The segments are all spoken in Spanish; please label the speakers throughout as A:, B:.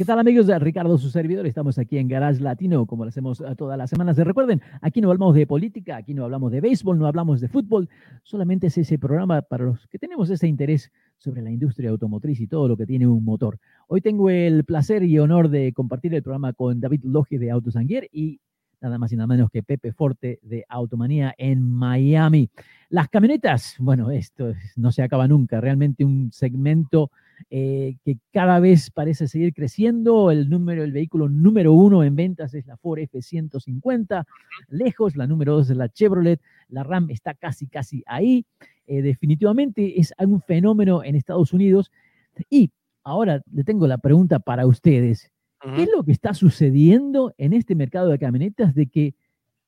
A: ¿Qué tal amigos? Ricardo, su servidor. Estamos aquí en Garage Latino, como lo hacemos todas las semanas. Recuerden, aquí no hablamos de política, aquí no hablamos de béisbol, no hablamos de fútbol. Solamente es ese programa para los que tenemos ese interés sobre la industria automotriz y todo lo que tiene un motor. Hoy tengo el placer y honor de compartir el programa con David Loge de Autosanguier y nada más y nada menos que Pepe Forte de Automanía en Miami. Las camionetas, bueno, esto no se acaba nunca, realmente un segmento eh, que cada vez parece seguir creciendo. El número, el vehículo número uno en ventas es la Ford F-150, lejos, la número dos es la Chevrolet, la Ram está casi, casi ahí. Eh, definitivamente es un fenómeno en Estados Unidos. Y ahora le tengo la pregunta para ustedes. ¿Qué es lo que está sucediendo en este mercado de camionetas de que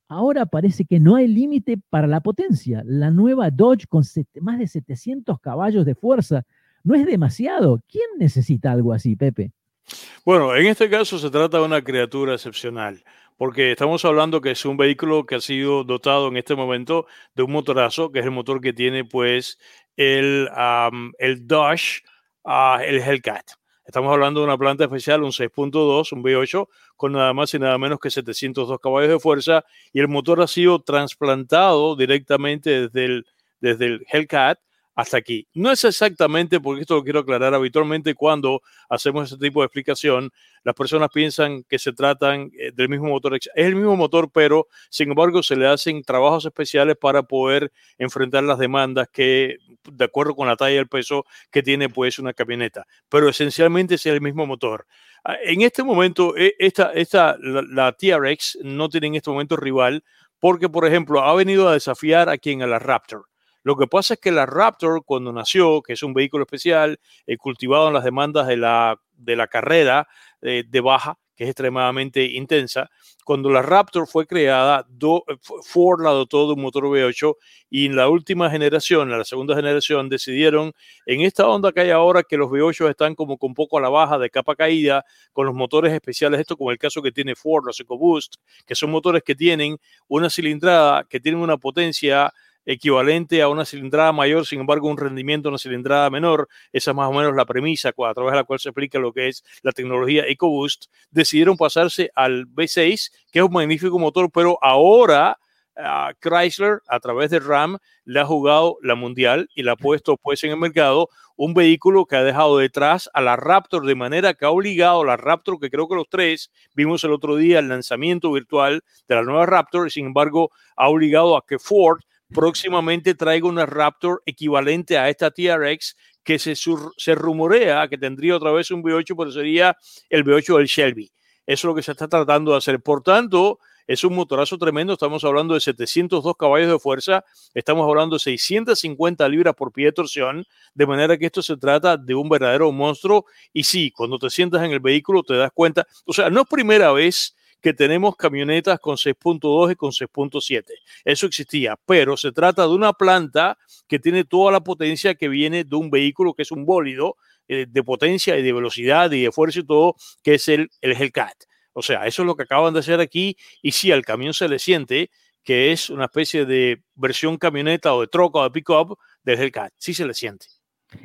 A: ahora parece que no hay límite para la potencia? La nueva Dodge con más de 700 caballos de fuerza no es demasiado. ¿Quién necesita algo así, Pepe?
B: Bueno, en este caso se trata de una criatura excepcional, porque estamos hablando que es un vehículo que ha sido dotado en este momento de un motorazo, que es el motor que tiene pues el, el Dodge, uh, el Hellcat. Estamos hablando de una planta especial, un 6.2, un V8, con nada más y nada menos que 702 caballos de fuerza, y el motor ha sido trasplantado directamente desde el, desde el Hellcat hasta aquí. No es exactamente, porque esto lo quiero aclarar, habitualmente cuando hacemos este tipo de explicación, las personas piensan que se tratan eh, del mismo motor. Es el mismo motor, pero sin embargo se le hacen trabajos especiales para poder enfrentar las demandas que, de acuerdo con la talla y el peso que tiene pues una camioneta. Pero esencialmente es el mismo motor. Ah, en este momento, e, esta, esta, la, la TRX no tiene en este momento rival porque, por ejemplo, ha venido a desafiar a quien a la Raptor. Lo que pasa es que la Raptor, cuando nació, que es un vehículo especial, eh, cultivado en las demandas de la, de la carrera eh, de baja, que es extremadamente intensa, cuando la Raptor fue creada, eh, Ford la dotó de un motor V8 y en la última generación, en la segunda generación, decidieron en esta onda que hay ahora que los V8 están como con poco a la baja, de capa caída, con los motores especiales, esto como el caso que tiene Ford, los EcoBoost, que son motores que tienen una cilindrada, que tienen una potencia equivalente a una cilindrada mayor, sin embargo, un rendimiento de una cilindrada menor. Esa es más o menos la premisa a través de la cual se explica lo que es la tecnología EcoBoost. Decidieron pasarse al V6, que es un magnífico motor, pero ahora uh, Chrysler, a través de RAM, le ha jugado la mundial y le ha puesto pues en el mercado un vehículo que ha dejado detrás a la Raptor de manera que ha obligado a la Raptor, que creo que los tres vimos el otro día el lanzamiento virtual de la nueva Raptor, y sin embargo ha obligado a que Ford próximamente traiga una Raptor equivalente a esta TRX que se, se rumorea que tendría otra vez un V8, pero sería el V8 del Shelby. Eso es lo que se está tratando de hacer. Por tanto, es un motorazo tremendo. Estamos hablando de 702 caballos de fuerza. Estamos hablando de 650 libras por pie de torsión. De manera que esto se trata de un verdadero monstruo. Y sí, cuando te sientas en el vehículo te das cuenta. O sea, no es primera vez que tenemos camionetas con 6.2 y con 6.7. Eso existía, pero se trata de una planta que tiene toda la potencia que viene de un vehículo que es un bólido eh, de potencia y de velocidad y de fuerza y todo, que es el, el Hellcat. O sea, eso es lo que acaban de hacer aquí y sí, al camión se le siente que es una especie de versión camioneta o de troca o de pick-up del Hellcat. Sí se le siente.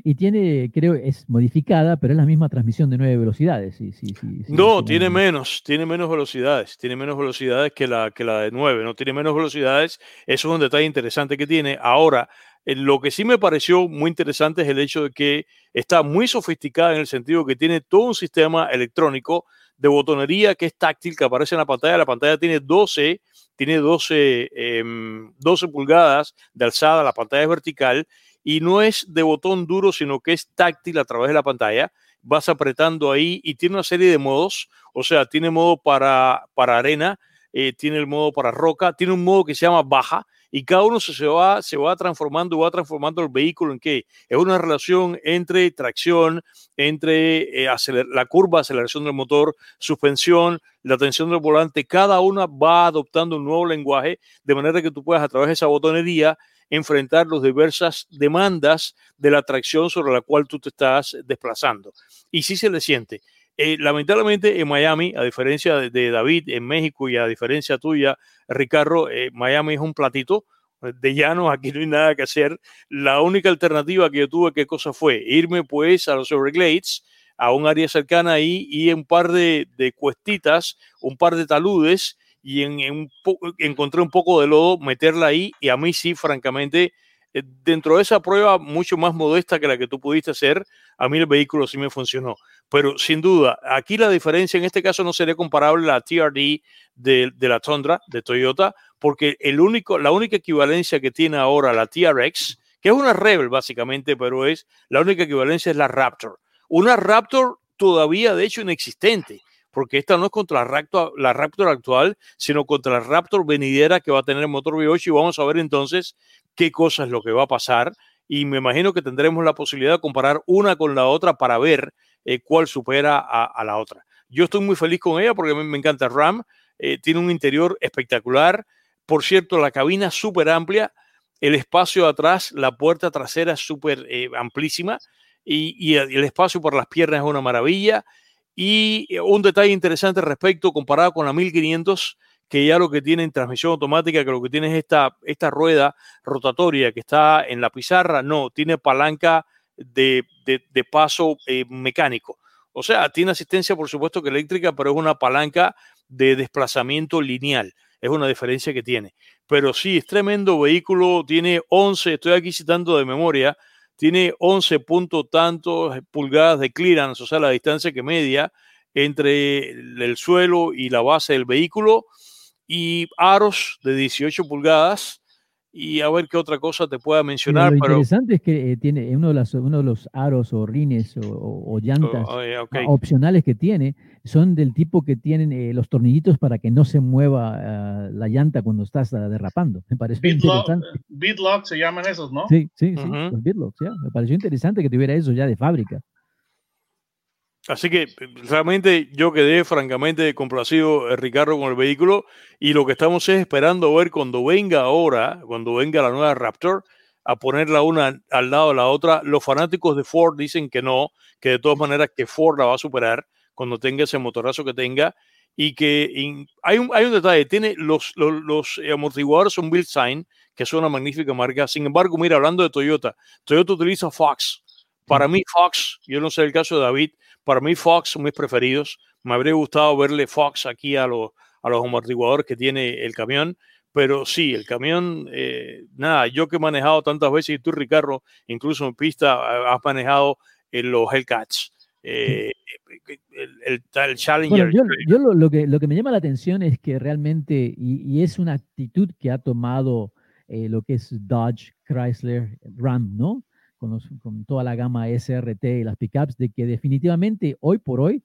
A: Y tiene, creo, es modificada, pero es la misma transmisión de nueve velocidades. Sí, sí, sí,
B: no, tiene menos, tiene menos velocidades, tiene menos velocidades que la, que la de nueve, no tiene menos velocidades. Eso es un detalle interesante que tiene. Ahora, eh, lo que sí me pareció muy interesante es el hecho de que está muy sofisticada en el sentido que tiene todo un sistema electrónico de botonería que es táctil, que aparece en la pantalla. La pantalla tiene 12, tiene 12, 12 em, pulgadas de alzada, la pantalla es vertical y no es de botón duro, sino que es táctil a través de la pantalla. Vas apretando ahí y tiene una serie de modos, o sea, tiene modo para, para arena, eh, tiene el modo para roca, tiene un modo que se llama baja y cada uno se, va, se va transformando, va transformando el vehículo en que es una relación entre tracción, entre eh, la curva, aceleración del motor, suspensión, la tensión del volante, cada una va adoptando un nuevo lenguaje de manera que tú puedas a través de esa botonería enfrentar las diversas demandas de la atracción sobre la cual tú te estás desplazando. Y sí se le siente. Eh, lamentablemente en Miami, a diferencia de, David en México y a diferencia tuya, Ricardo, eh, Miami es un platito de llano, aquí no hay nada que hacer. La única alternativa que yo tuve, ¿qué cosa fue? Irme pues a los Everglades, a un área cercana ahí y un par de, de cuestitas, un par de taludes y en, encontré un poco de lodo, meterla ahí y a mí sí, francamente, eh, dentro de esa prueba mucho más modesta que la que tú pudiste hacer, a mí el vehículo sí me funcionó. Pero sin duda, aquí la diferencia en este caso no sería comparable a la TRD de, de la Tundra de Toyota, porque el único, la única equivalencia que tiene ahora la TRX, que es una Rebel básicamente, pero es la única equivalencia es la Raptor. Una Raptor todavía de hecho inexistente, porque esta no es contra la Raptor, la Raptor actual, sino contra la Raptor venidera que va a tener el motor V8 y vamos a ver entonces qué cosa es lo que va a pasar y me imagino que tendremos la posibilidad de comparar una con la otra para ver eh, cuál supera a, la otra. Yo estoy muy feliz con ella porque me encanta RAM, eh, tiene un interior espectacular, por cierto, la cabina súper amplia, el espacio atrás, la puerta trasera súper eh, amplísima y, el espacio por las piernas es una maravilla. Y un detalle interesante respecto, comparado con la 1500, que ya lo que tiene en transmisión automática, que lo que tiene es esta, esta rueda rotatoria que está en la pizarra, no, tiene palanca de, de, paso eh, mecánico. O sea, tiene asistencia, por supuesto, que eléctrica, pero es una palanca de desplazamiento lineal. Es una diferencia que tiene. Pero sí, es tremendo vehículo. Tiene 11, estoy aquí citando de memoria, tiene 11 puntos tantos pulgadas de clearance, o sea, la distancia que media entre el suelo y la base del vehículo y aros de 18 pulgadas y a ver qué otra cosa te pueda mencionar.
A: lo interesante es que eh, tiene uno de, los, uno de los aros o rines o, llantas oh, opcionales que tiene son del tipo que tienen eh, los tornillitos para que no se mueva ah, la llanta cuando estás ah, derrapando. Me parece interesante.
C: Bitlock se llaman esos, ¿no?
A: Sí, sí, sí, los Bitlocks, ya. Me pareció interesante que tuviera eso ya de fábrica.
B: Así que realmente yo quedé francamente complacido, eh, Ricardo, con el vehículo y lo que estamos es esperando ver cuando venga ahora, cuando venga la nueva Raptor, a ponerla una al lado de la otra. Los fanáticos de Ford dicen que no, que de todas maneras que Ford la va a superar cuando tenga ese motorazo que tenga y que hay, un, hay un detalle, tiene los, los, los amortiguadores son Build Sign, que es una magnífica marca. Sin embargo, mira, hablando de Toyota, Toyota utiliza Fox. Para mí, Fox, yo no sé el caso de David, para mí Fox son mis preferidos. Me habría gustado verle Fox aquí a los, a los amortiguadores que tiene el camión. Pero sí, el camión, eh, nada, yo que he manejado tantas veces, y tú, Ricardo, incluso en pista, has manejado en los Hellcats. Eh, el, el, Challenger.
A: yo, yo lo, que, lo que me llama la atención es que realmente, y, es una actitud que ha tomado eh, lo que es Dodge, Chrysler, Ram, ¿no? Con, toda la gama SRT y las pickups, de que definitivamente hoy por hoy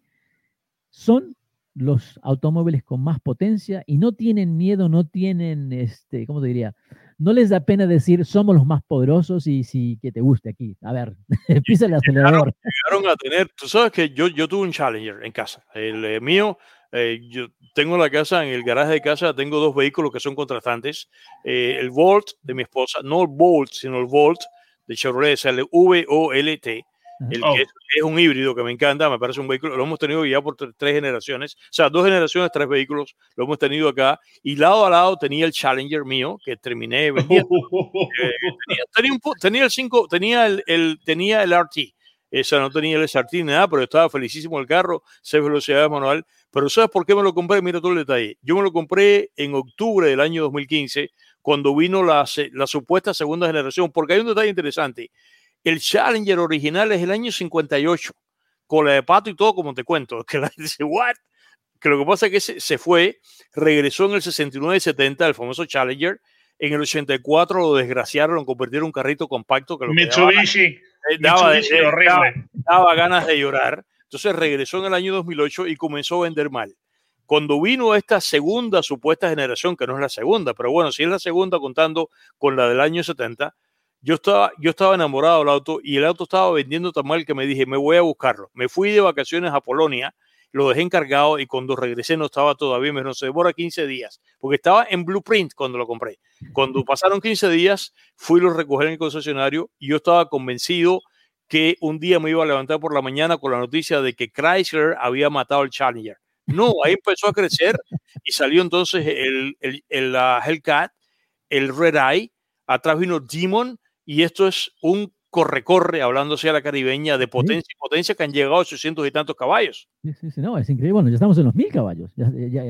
A: son los automóviles con más potencia y no tienen miedo, no tienen, este, ¿cómo te diría? No les da pena decir somos los más poderosos y si que te guste aquí. A ver, pisa el acelerador.
B: Llegaron a tener, tú sabes que yo, yo tuve un Challenger en casa, el eh, mío. Eh, yo tengo la casa, en el garaje de casa tengo dos vehículos que son contrastantes. Eh, el Volt de mi esposa, no el Bolt, sino el Volt de Chevrolet, es el V-O-L-T, el oh. que es, un híbrido que me encanta, me parece un vehículo, lo hemos tenido ya por tres generaciones, o sea, dos generaciones, tres vehículos, lo hemos tenido acá, y lado a lado tenía el Challenger mío, que terminé vendiendo. Eh, tenía, tenía, el 5, tenía el, el, tenía el RT, esa no tenía el SRT ni nada, pero estaba felicísimo el carro, 6 velocidades manual. Pero ¿sabes por qué me lo compré? Mira todo el detalle. Yo me lo compré en octubre del año 2015 cuando vino la, la supuesta segunda generación, porque hay un detalle interesante. El Challenger original es el año 58, con la de pato y todo, como te cuento. Que la dice, ¿what? Que lo que pasa es que se, se fue, regresó en el 69-70, el famoso Challenger. En el 84 lo desgraciaron, lo convirtieron en un carrito compacto. Que lo
C: Mitsubishi.
B: daba, Mitsubishi horrible. daba ganas de llorar. Entonces regresó en el año 2008 y comenzó a vender mal. Cuando vino esta segunda supuesta generación, que no es la segunda, pero bueno, si es la segunda contando con la del año 70, yo estaba, yo estaba enamorado del auto y el auto estaba vendiendo tan mal que me dije, me voy a buscarlo. Me fui de vacaciones a Polonia lo dejé encargado y cuando regresé no estaba todavía, me no se demora 15 días, porque estaba en Blueprint cuando lo compré. Cuando pasaron 15 días, fui a lo recoger en el concesionario y yo estaba convencido que un día me iba a levantar por la mañana con la noticia de que Chrysler había matado al Challenger. No, ahí empezó a crecer y salió entonces el, el, el Hellcat, el Red Eye, atrás vino Demon y esto es un corre-corre, hablándose a la caribeña, de potencia y potencia que han llegado a 800 y tantos caballos.
A: Sí, sí, sí, no, es increíble. Bueno, ya estamos en los mil caballos.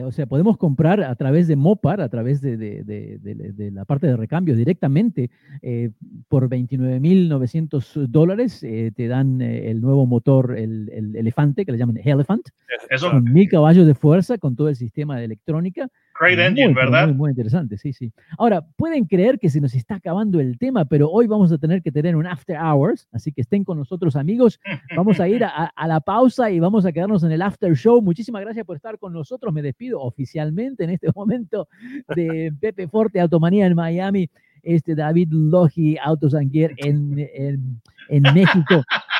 A: o sea, podemos comprar a través de Mopar, a través de, de, de, la parte de recambio directamente eh, por 29.900 dólares. Eh, te dan eh, el nuevo motor, el, el, elefante, que le llaman Elephant. Eso. Con mil caballos de fuerza, con todo el sistema de electrónica.
C: Great engine, ¿verdad?
A: Muy, muy, interesante, sí, sí. Ahora, pueden creer que se nos está acabando el tema, pero hoy vamos a tener que tener un after hours, así que estén con nosotros, amigos. Vamos a ir a, a la pausa y vamos a quedarnos en el after show. Muchísimas gracias por estar con nosotros. Me despido oficialmente en este momento de Pepe Forte, Automanía en Miami, este David Logi, Autos Anguier en, en, en México.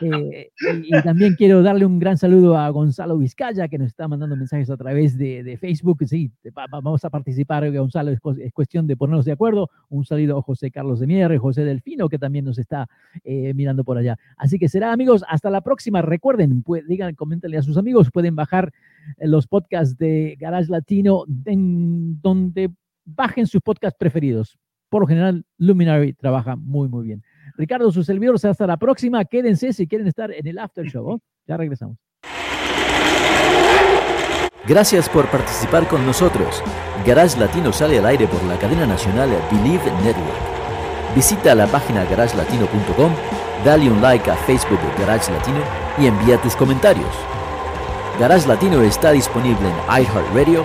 A: Eh, y, también quiero darle un gran saludo a Gonzalo Vizcaya, que nos está mandando mensajes a través de, Facebook. Sí, vamos a participar, Gonzalo, es, cuestión de ponernos de acuerdo. Un saludo a José Carlos de Mierre, José Delfino, que también nos está eh, mirando por allá. Así que será, amigos, hasta la próxima. Recuerden, pues, digan, coméntenle a sus amigos, pueden bajar eh, los podcasts de Garage Latino donde bajen sus podcasts preferidos. Por lo general, Luminary trabaja muy, muy bien. Ricardo, su servidor, hasta la próxima. Quédense si quieren estar en el after show. Ya regresamos.
D: Gracias por participar con nosotros. Garage Latino sale al aire por la cadena nacional Believe Network. Visita la página garagelatino.com, dale un like a Facebook Garage Latino y envía tus comentarios. Garage Latino está disponible en iHeartRadio,